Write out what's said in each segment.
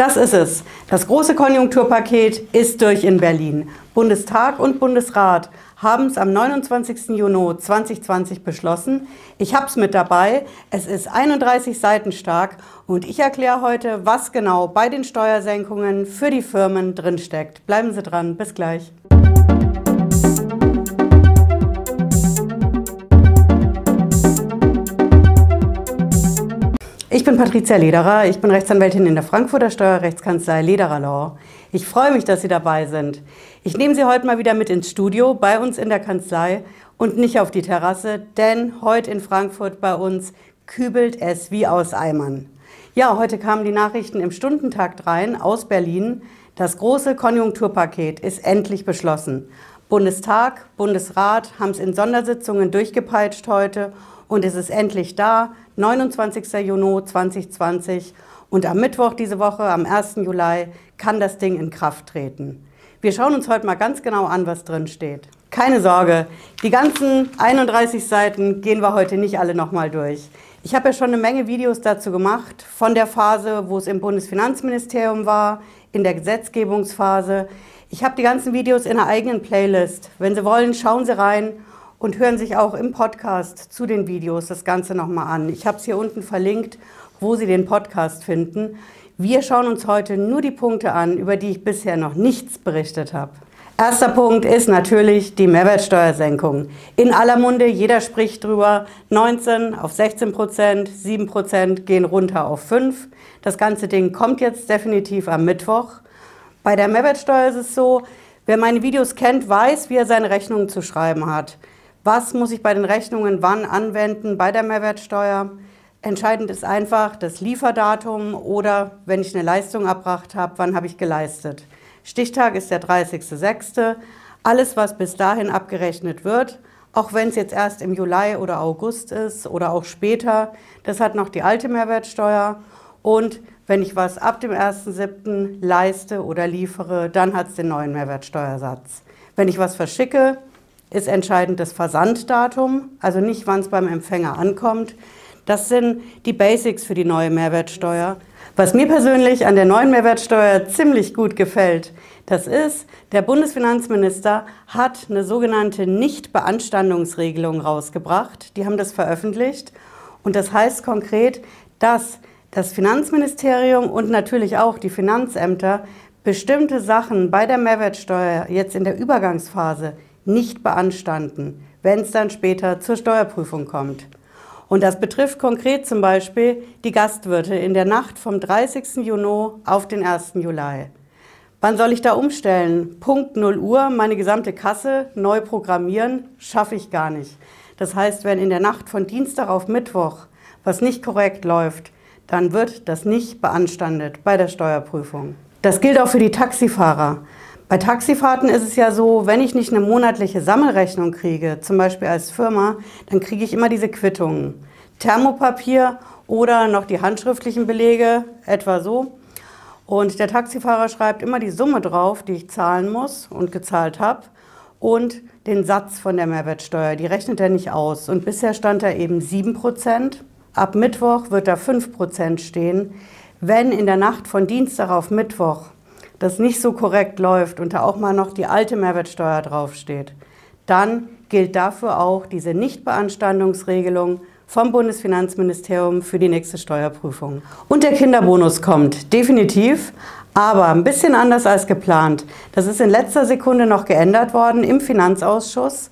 Das ist es. Das große Konjunkturpaket ist durch in Berlin. Bundestag und Bundesrat haben es am 29. Juni 2020 beschlossen. Ich habe es mit dabei. Es ist 31 Seiten stark und ich erkläre heute, was genau bei den Steuersenkungen für die Firmen drinsteckt. Bleiben Sie dran. Bis gleich. Ich bin Patricia Lederer, ich bin Rechtsanwältin in der Frankfurter Steuerrechtskanzlei Lederer Law. Ich freue mich, dass Sie dabei sind. Ich nehme Sie heute mal wieder mit ins Studio bei uns in der Kanzlei und nicht auf die Terrasse, denn heute in Frankfurt bei uns kübelt es wie aus Eimern. Ja, heute kamen die Nachrichten im Stundentakt rein aus Berlin. Das große Konjunkturpaket ist endlich beschlossen. Bundestag, Bundesrat haben es in Sondersitzungen durchgepeitscht heute und es ist endlich da, 29. Juni 2020. Und am Mittwoch diese Woche, am 1. Juli, kann das Ding in Kraft treten. Wir schauen uns heute mal ganz genau an, was drin steht. Keine Sorge, die ganzen 31 Seiten gehen wir heute nicht alle nochmal durch. Ich habe ja schon eine Menge Videos dazu gemacht, von der Phase, wo es im Bundesfinanzministerium war, in der Gesetzgebungsphase. Ich habe die ganzen Videos in einer eigenen Playlist. Wenn Sie wollen, schauen Sie rein und hören sich auch im Podcast zu den Videos das Ganze nochmal an. Ich habe es hier unten verlinkt, wo Sie den Podcast finden. Wir schauen uns heute nur die Punkte an, über die ich bisher noch nichts berichtet habe. Erster Punkt ist natürlich die Mehrwertsteuersenkung. In aller Munde, jeder spricht drüber. 19 auf 16 Prozent, 7 Prozent gehen runter auf 5. Das ganze Ding kommt jetzt definitiv am Mittwoch. Bei der Mehrwertsteuer ist es so, wer meine Videos kennt, weiß, wie er seine Rechnungen zu schreiben hat. Was muss ich bei den Rechnungen wann anwenden bei der Mehrwertsteuer? Entscheidend ist einfach das Lieferdatum oder wenn ich eine Leistung erbracht habe, wann habe ich geleistet. Stichtag ist der 30.06. Alles, was bis dahin abgerechnet wird, auch wenn es jetzt erst im Juli oder August ist oder auch später, das hat noch die alte Mehrwertsteuer. Und wenn ich was ab dem 1.07. leiste oder liefere, dann hat es den neuen Mehrwertsteuersatz. Wenn ich was verschicke, ist entscheidend das Versanddatum, also nicht, wann es beim Empfänger ankommt. Das sind die Basics für die neue Mehrwertsteuer. Was mir persönlich an der neuen Mehrwertsteuer ziemlich gut gefällt, das ist, der Bundesfinanzminister hat eine sogenannte Nichtbeanstandungsregelung rausgebracht. Die haben das veröffentlicht. Und das heißt konkret, dass das Finanzministerium und natürlich auch die Finanzämter bestimmte Sachen bei der Mehrwertsteuer jetzt in der Übergangsphase nicht beanstanden, wenn es dann später zur Steuerprüfung kommt. Und das betrifft konkret zum Beispiel die Gastwirte in der Nacht vom 30. Juni auf den 1. Juli. Wann soll ich da umstellen? Punkt 0 Uhr, meine gesamte Kasse neu programmieren, schaffe ich gar nicht. Das heißt, wenn in der Nacht von Dienstag auf Mittwoch was nicht korrekt läuft, dann wird das nicht beanstandet bei der Steuerprüfung. Das gilt auch für die Taxifahrer. Bei Taxifahrten ist es ja so, wenn ich nicht eine monatliche Sammelrechnung kriege, zum Beispiel als Firma, dann kriege ich immer diese Quittungen. Thermopapier oder noch die handschriftlichen Belege, etwa so. Und der Taxifahrer schreibt immer die Summe drauf, die ich zahlen muss und gezahlt habe und den Satz von der Mehrwertsteuer. Die rechnet er nicht aus. Und bisher stand da eben 7 Prozent. Ab Mittwoch wird da 5 Prozent stehen. Wenn in der Nacht von Dienstag auf Mittwoch das nicht so korrekt läuft und da auch mal noch die alte Mehrwertsteuer draufsteht, dann gilt dafür auch diese Nichtbeanstandungsregelung vom Bundesfinanzministerium für die nächste Steuerprüfung. Und der Kinderbonus kommt, definitiv, aber ein bisschen anders als geplant. Das ist in letzter Sekunde noch geändert worden im Finanzausschuss.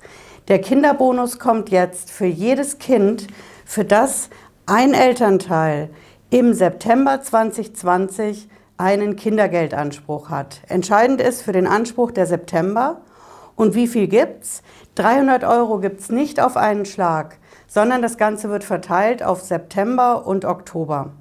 Der Kinderbonus kommt jetzt für jedes Kind, für das ein Elternteil im September 2020 einen Kindergeldanspruch hat. Entscheidend ist für den Anspruch der September. Und wie viel gibt's? 300 Euro gibt's nicht auf einen Schlag, sondern das Ganze wird verteilt auf September und Oktober.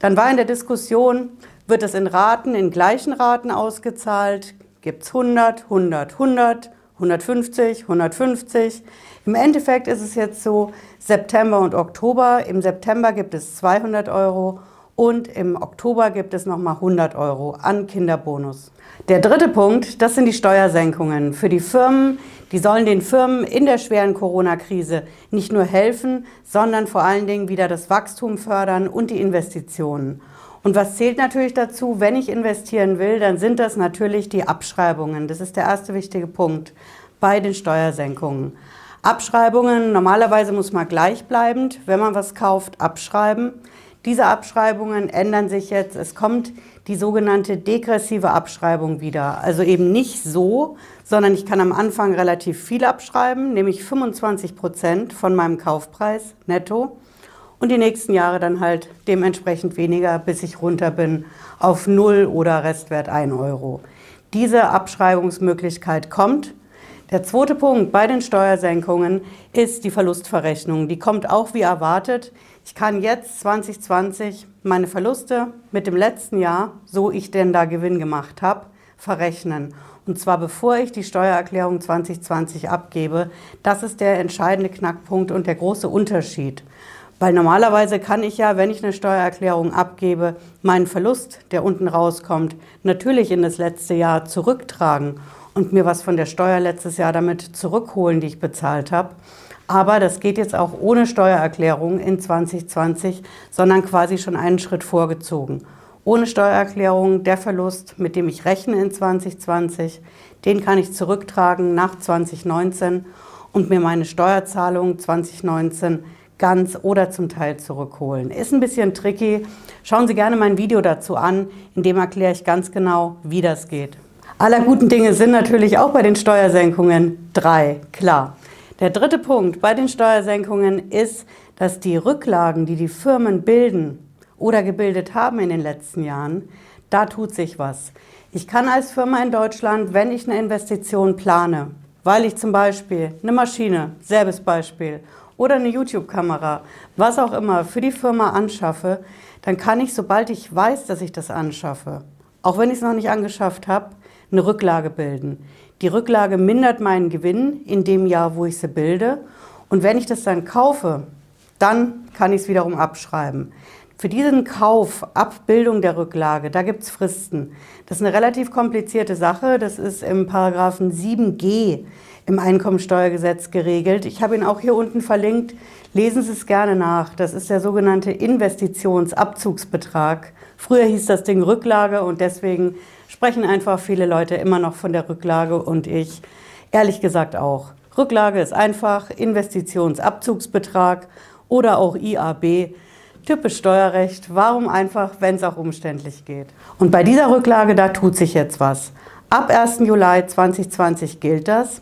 Dann war in der Diskussion, wird es in Raten, in gleichen Raten ausgezahlt? Gibt's 100, 100, 100, 150, 150? Im Endeffekt ist es jetzt so, September und Oktober. Im September gibt es 200 Euro und im Oktober gibt es nochmal 100 Euro an Kinderbonus. Der dritte Punkt, das sind die Steuersenkungen für die Firmen. Die sollen den Firmen in der schweren Corona-Krise nicht nur helfen, sondern vor allen Dingen wieder das Wachstum fördern und die Investitionen. Und was zählt natürlich dazu, wenn ich investieren will, dann sind das natürlich die Abschreibungen. Das ist der erste wichtige Punkt bei den Steuersenkungen. Abschreibungen, normalerweise muss man gleichbleibend, wenn man was kauft, abschreiben. Diese Abschreibungen ändern sich jetzt. Es kommt die sogenannte degressive Abschreibung wieder. Also eben nicht so, sondern ich kann am Anfang relativ viel abschreiben, nämlich 25 Prozent von meinem Kaufpreis netto und die nächsten Jahre dann halt dementsprechend weniger, bis ich runter bin auf 0 oder Restwert 1 Euro. Diese Abschreibungsmöglichkeit kommt. Der zweite Punkt bei den Steuersenkungen ist die Verlustverrechnung. Die kommt auch wie erwartet. Ich kann jetzt 2020 meine Verluste mit dem letzten Jahr, so ich denn da Gewinn gemacht habe, verrechnen. Und zwar bevor ich die Steuererklärung 2020 abgebe. Das ist der entscheidende Knackpunkt und der große Unterschied. Weil normalerweise kann ich ja, wenn ich eine Steuererklärung abgebe, meinen Verlust, der unten rauskommt, natürlich in das letzte Jahr zurücktragen und mir was von der Steuer letztes Jahr damit zurückholen, die ich bezahlt habe. Aber das geht jetzt auch ohne Steuererklärung in 2020, sondern quasi schon einen Schritt vorgezogen. Ohne Steuererklärung der Verlust, mit dem ich rechne in 2020, den kann ich zurücktragen nach 2019 und mir meine Steuerzahlung 2019 ganz oder zum Teil zurückholen. Ist ein bisschen tricky. Schauen Sie gerne mein Video dazu an, in dem erkläre ich ganz genau, wie das geht. Aller guten Dinge sind natürlich auch bei den Steuersenkungen drei, klar. Der dritte Punkt bei den Steuersenkungen ist, dass die Rücklagen, die die Firmen bilden oder gebildet haben in den letzten Jahren, da tut sich was. Ich kann als Firma in Deutschland, wenn ich eine Investition plane, weil ich zum Beispiel eine Maschine, selbes Beispiel, oder eine YouTube-Kamera, was auch immer, für die Firma anschaffe, dann kann ich, sobald ich weiß, dass ich das anschaffe, auch wenn ich es noch nicht angeschafft habe, eine Rücklage bilden. Die Rücklage mindert meinen Gewinn in dem Jahr, wo ich sie bilde. Und wenn ich das dann kaufe, dann kann ich es wiederum abschreiben. Für diesen Kauf, Abbildung der Rücklage, da gibt es Fristen. Das ist eine relativ komplizierte Sache. Das ist im Paragraphen 7g im Einkommensteuergesetz geregelt. Ich habe ihn auch hier unten verlinkt. Lesen Sie es gerne nach. Das ist der sogenannte Investitionsabzugsbetrag. Früher hieß das Ding Rücklage und deswegen sprechen einfach viele Leute immer noch von der Rücklage und ich ehrlich gesagt auch. Rücklage ist einfach Investitionsabzugsbetrag oder auch IAB. Typisch Steuerrecht. Warum einfach, wenn es auch umständlich geht? Und bei dieser Rücklage, da tut sich jetzt was. Ab 1. Juli 2020 gilt das.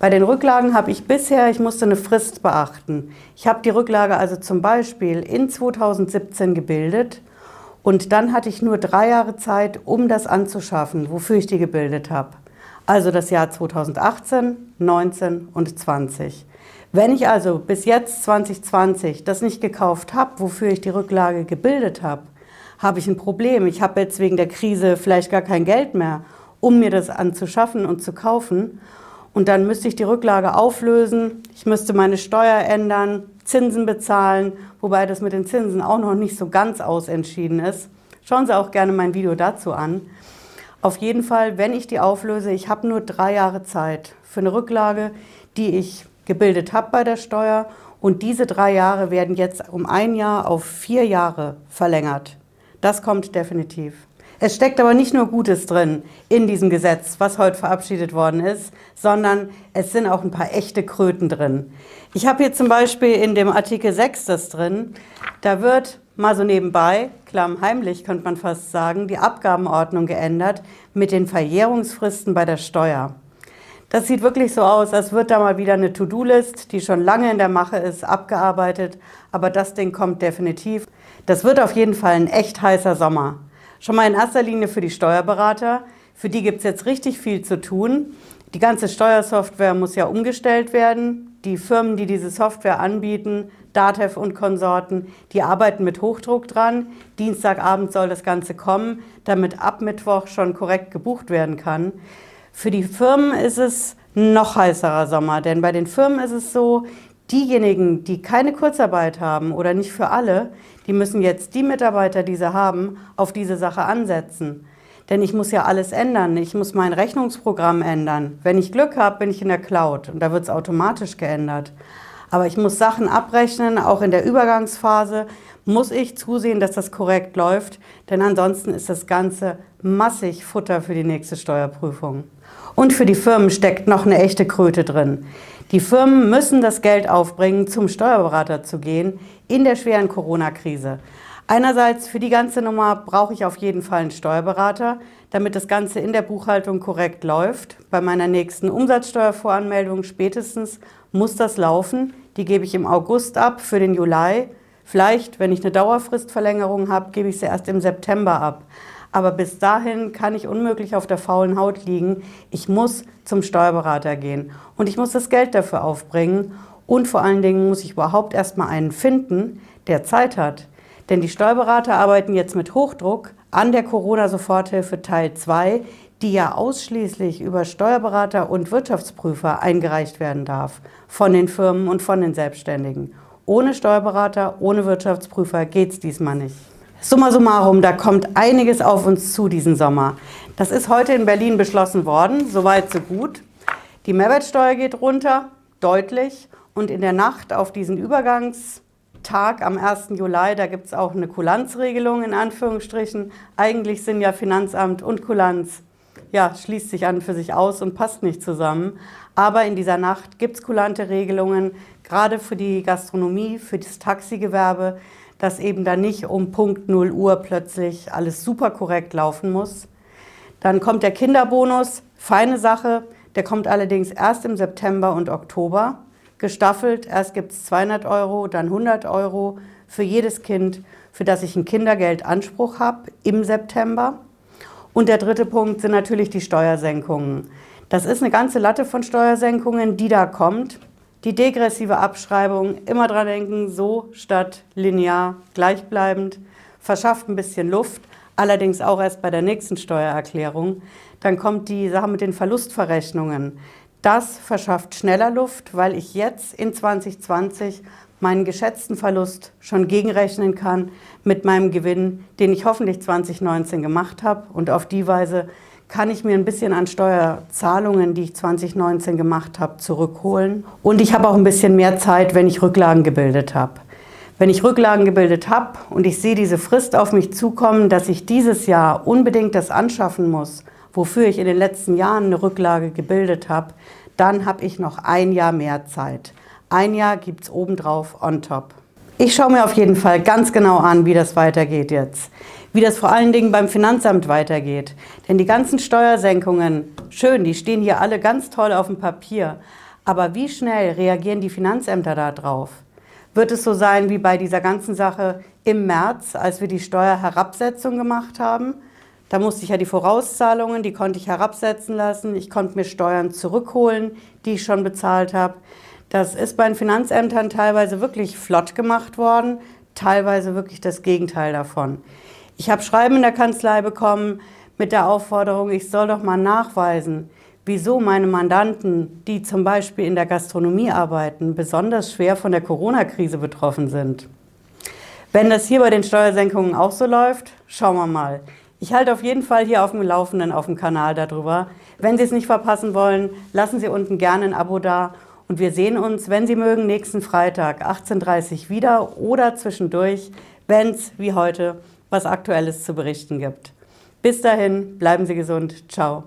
Bei den Rücklagen habe ich bisher, ich musste eine Frist beachten. Ich habe die Rücklage also zum Beispiel in 2017 gebildet und dann hatte ich nur drei Jahre Zeit, um das anzuschaffen, wofür ich die gebildet habe. Also das Jahr 2018, 19 und 20. Wenn ich also bis jetzt 2020 das nicht gekauft habe, wofür ich die Rücklage gebildet habe, habe ich ein Problem. Ich habe jetzt wegen der Krise vielleicht gar kein Geld mehr, um mir das anzuschaffen und zu kaufen. Und dann müsste ich die Rücklage auflösen, ich müsste meine Steuer ändern, Zinsen bezahlen, wobei das mit den Zinsen auch noch nicht so ganz ausentschieden ist. Schauen Sie auch gerne mein Video dazu an. Auf jeden Fall, wenn ich die auflöse, ich habe nur drei Jahre Zeit für eine Rücklage, die ich gebildet habe bei der Steuer. Und diese drei Jahre werden jetzt um ein Jahr auf vier Jahre verlängert. Das kommt definitiv. Es steckt aber nicht nur Gutes drin in diesem Gesetz, was heute verabschiedet worden ist, sondern es sind auch ein paar echte Kröten drin. Ich habe hier zum Beispiel in dem Artikel 6 das drin. Da wird mal so nebenbei, klammheimlich könnte man fast sagen, die Abgabenordnung geändert mit den Verjährungsfristen bei der Steuer. Das sieht wirklich so aus, als wird da mal wieder eine To-Do-List, die schon lange in der Mache ist, abgearbeitet. Aber das Ding kommt definitiv. Das wird auf jeden Fall ein echt heißer Sommer. Schon mal in erster Linie für die Steuerberater. Für die gibt es jetzt richtig viel zu tun. Die ganze Steuersoftware muss ja umgestellt werden. Die Firmen, die diese Software anbieten, Datev und Konsorten, die arbeiten mit Hochdruck dran. Dienstagabend soll das Ganze kommen, damit ab Mittwoch schon korrekt gebucht werden kann. Für die Firmen ist es noch heißerer Sommer, denn bei den Firmen ist es so, diejenigen, die keine Kurzarbeit haben oder nicht für alle, die müssen jetzt die Mitarbeiter, die sie haben, auf diese Sache ansetzen. Denn ich muss ja alles ändern. Ich muss mein Rechnungsprogramm ändern. Wenn ich Glück habe, bin ich in der Cloud und da wird es automatisch geändert. Aber ich muss Sachen abrechnen, auch in der Übergangsphase muss ich zusehen, dass das korrekt läuft, denn ansonsten ist das Ganze massig Futter für die nächste Steuerprüfung. Und für die Firmen steckt noch eine echte Kröte drin. Die Firmen müssen das Geld aufbringen, zum Steuerberater zu gehen in der schweren Corona-Krise. Einerseits für die ganze Nummer brauche ich auf jeden Fall einen Steuerberater, damit das Ganze in der Buchhaltung korrekt läuft. Bei meiner nächsten Umsatzsteuervoranmeldung spätestens muss das laufen. Die gebe ich im August ab für den Juli. Vielleicht, wenn ich eine Dauerfristverlängerung habe, gebe ich sie erst im September ab. Aber bis dahin kann ich unmöglich auf der faulen Haut liegen. Ich muss zum Steuerberater gehen und ich muss das Geld dafür aufbringen. Und vor allen Dingen muss ich überhaupt erstmal einen finden, der Zeit hat. Denn die Steuerberater arbeiten jetzt mit Hochdruck an der Corona-Soforthilfe Teil 2, die ja ausschließlich über Steuerberater und Wirtschaftsprüfer eingereicht werden darf, von den Firmen und von den Selbstständigen. Ohne Steuerberater, ohne Wirtschaftsprüfer geht es diesmal nicht. Summa summarum, da kommt einiges auf uns zu diesen Sommer. Das ist heute in Berlin beschlossen worden, soweit so gut. Die Mehrwertsteuer geht runter, deutlich. Und in der Nacht auf diesen Übergangstag am 1. Juli, da gibt es auch eine Kulanzregelung in Anführungsstrichen. Eigentlich sind ja Finanzamt und Kulanz, ja, schließt sich an für sich aus und passt nicht zusammen. Aber in dieser Nacht gibt es kulante Regelungen, gerade für die Gastronomie, für das Taxigewerbe dass eben da nicht um Punkt 0 Uhr plötzlich alles super korrekt laufen muss. Dann kommt der Kinderbonus, feine Sache, der kommt allerdings erst im September und Oktober. Gestaffelt, erst gibt es 200 Euro, dann 100 Euro für jedes Kind, für das ich einen Kindergeldanspruch habe im September. Und der dritte Punkt sind natürlich die Steuersenkungen. Das ist eine ganze Latte von Steuersenkungen, die da kommt. Die degressive Abschreibung, immer dran denken, so statt linear gleichbleibend, verschafft ein bisschen Luft, allerdings auch erst bei der nächsten Steuererklärung. Dann kommt die Sache mit den Verlustverrechnungen. Das verschafft schneller Luft, weil ich jetzt in 2020 meinen geschätzten Verlust schon gegenrechnen kann mit meinem Gewinn, den ich hoffentlich 2019 gemacht habe und auf die Weise kann ich mir ein bisschen an Steuerzahlungen, die ich 2019 gemacht habe, zurückholen. Und ich habe auch ein bisschen mehr Zeit, wenn ich Rücklagen gebildet habe. Wenn ich Rücklagen gebildet habe und ich sehe diese Frist auf mich zukommen, dass ich dieses Jahr unbedingt das anschaffen muss, wofür ich in den letzten Jahren eine Rücklage gebildet habe, dann habe ich noch ein Jahr mehr Zeit. Ein Jahr gibt es obendrauf on top. Ich schaue mir auf jeden Fall ganz genau an, wie das weitergeht jetzt. Wie das vor allen Dingen beim Finanzamt weitergeht. Denn die ganzen Steuersenkungen, schön, die stehen hier alle ganz toll auf dem Papier. Aber wie schnell reagieren die Finanzämter darauf? Wird es so sein wie bei dieser ganzen Sache im März, als wir die Steuerherabsetzung gemacht haben? Da musste ich ja die Vorauszahlungen, die konnte ich herabsetzen lassen. Ich konnte mir Steuern zurückholen, die ich schon bezahlt habe. Das ist bei den Finanzämtern teilweise wirklich flott gemacht worden, teilweise wirklich das Gegenteil davon. Ich habe Schreiben in der Kanzlei bekommen mit der Aufforderung, ich soll doch mal nachweisen, wieso meine Mandanten, die zum Beispiel in der Gastronomie arbeiten, besonders schwer von der Corona-Krise betroffen sind. Wenn das hier bei den Steuersenkungen auch so läuft, schauen wir mal. Ich halte auf jeden Fall hier auf dem Laufenden auf dem Kanal darüber. Wenn Sie es nicht verpassen wollen, lassen Sie unten gerne ein Abo da und wir sehen uns, wenn Sie mögen, nächsten Freitag 18.30 Uhr wieder oder zwischendurch, wenn es wie heute was Aktuelles zu berichten gibt. Bis dahin, bleiben Sie gesund. Ciao.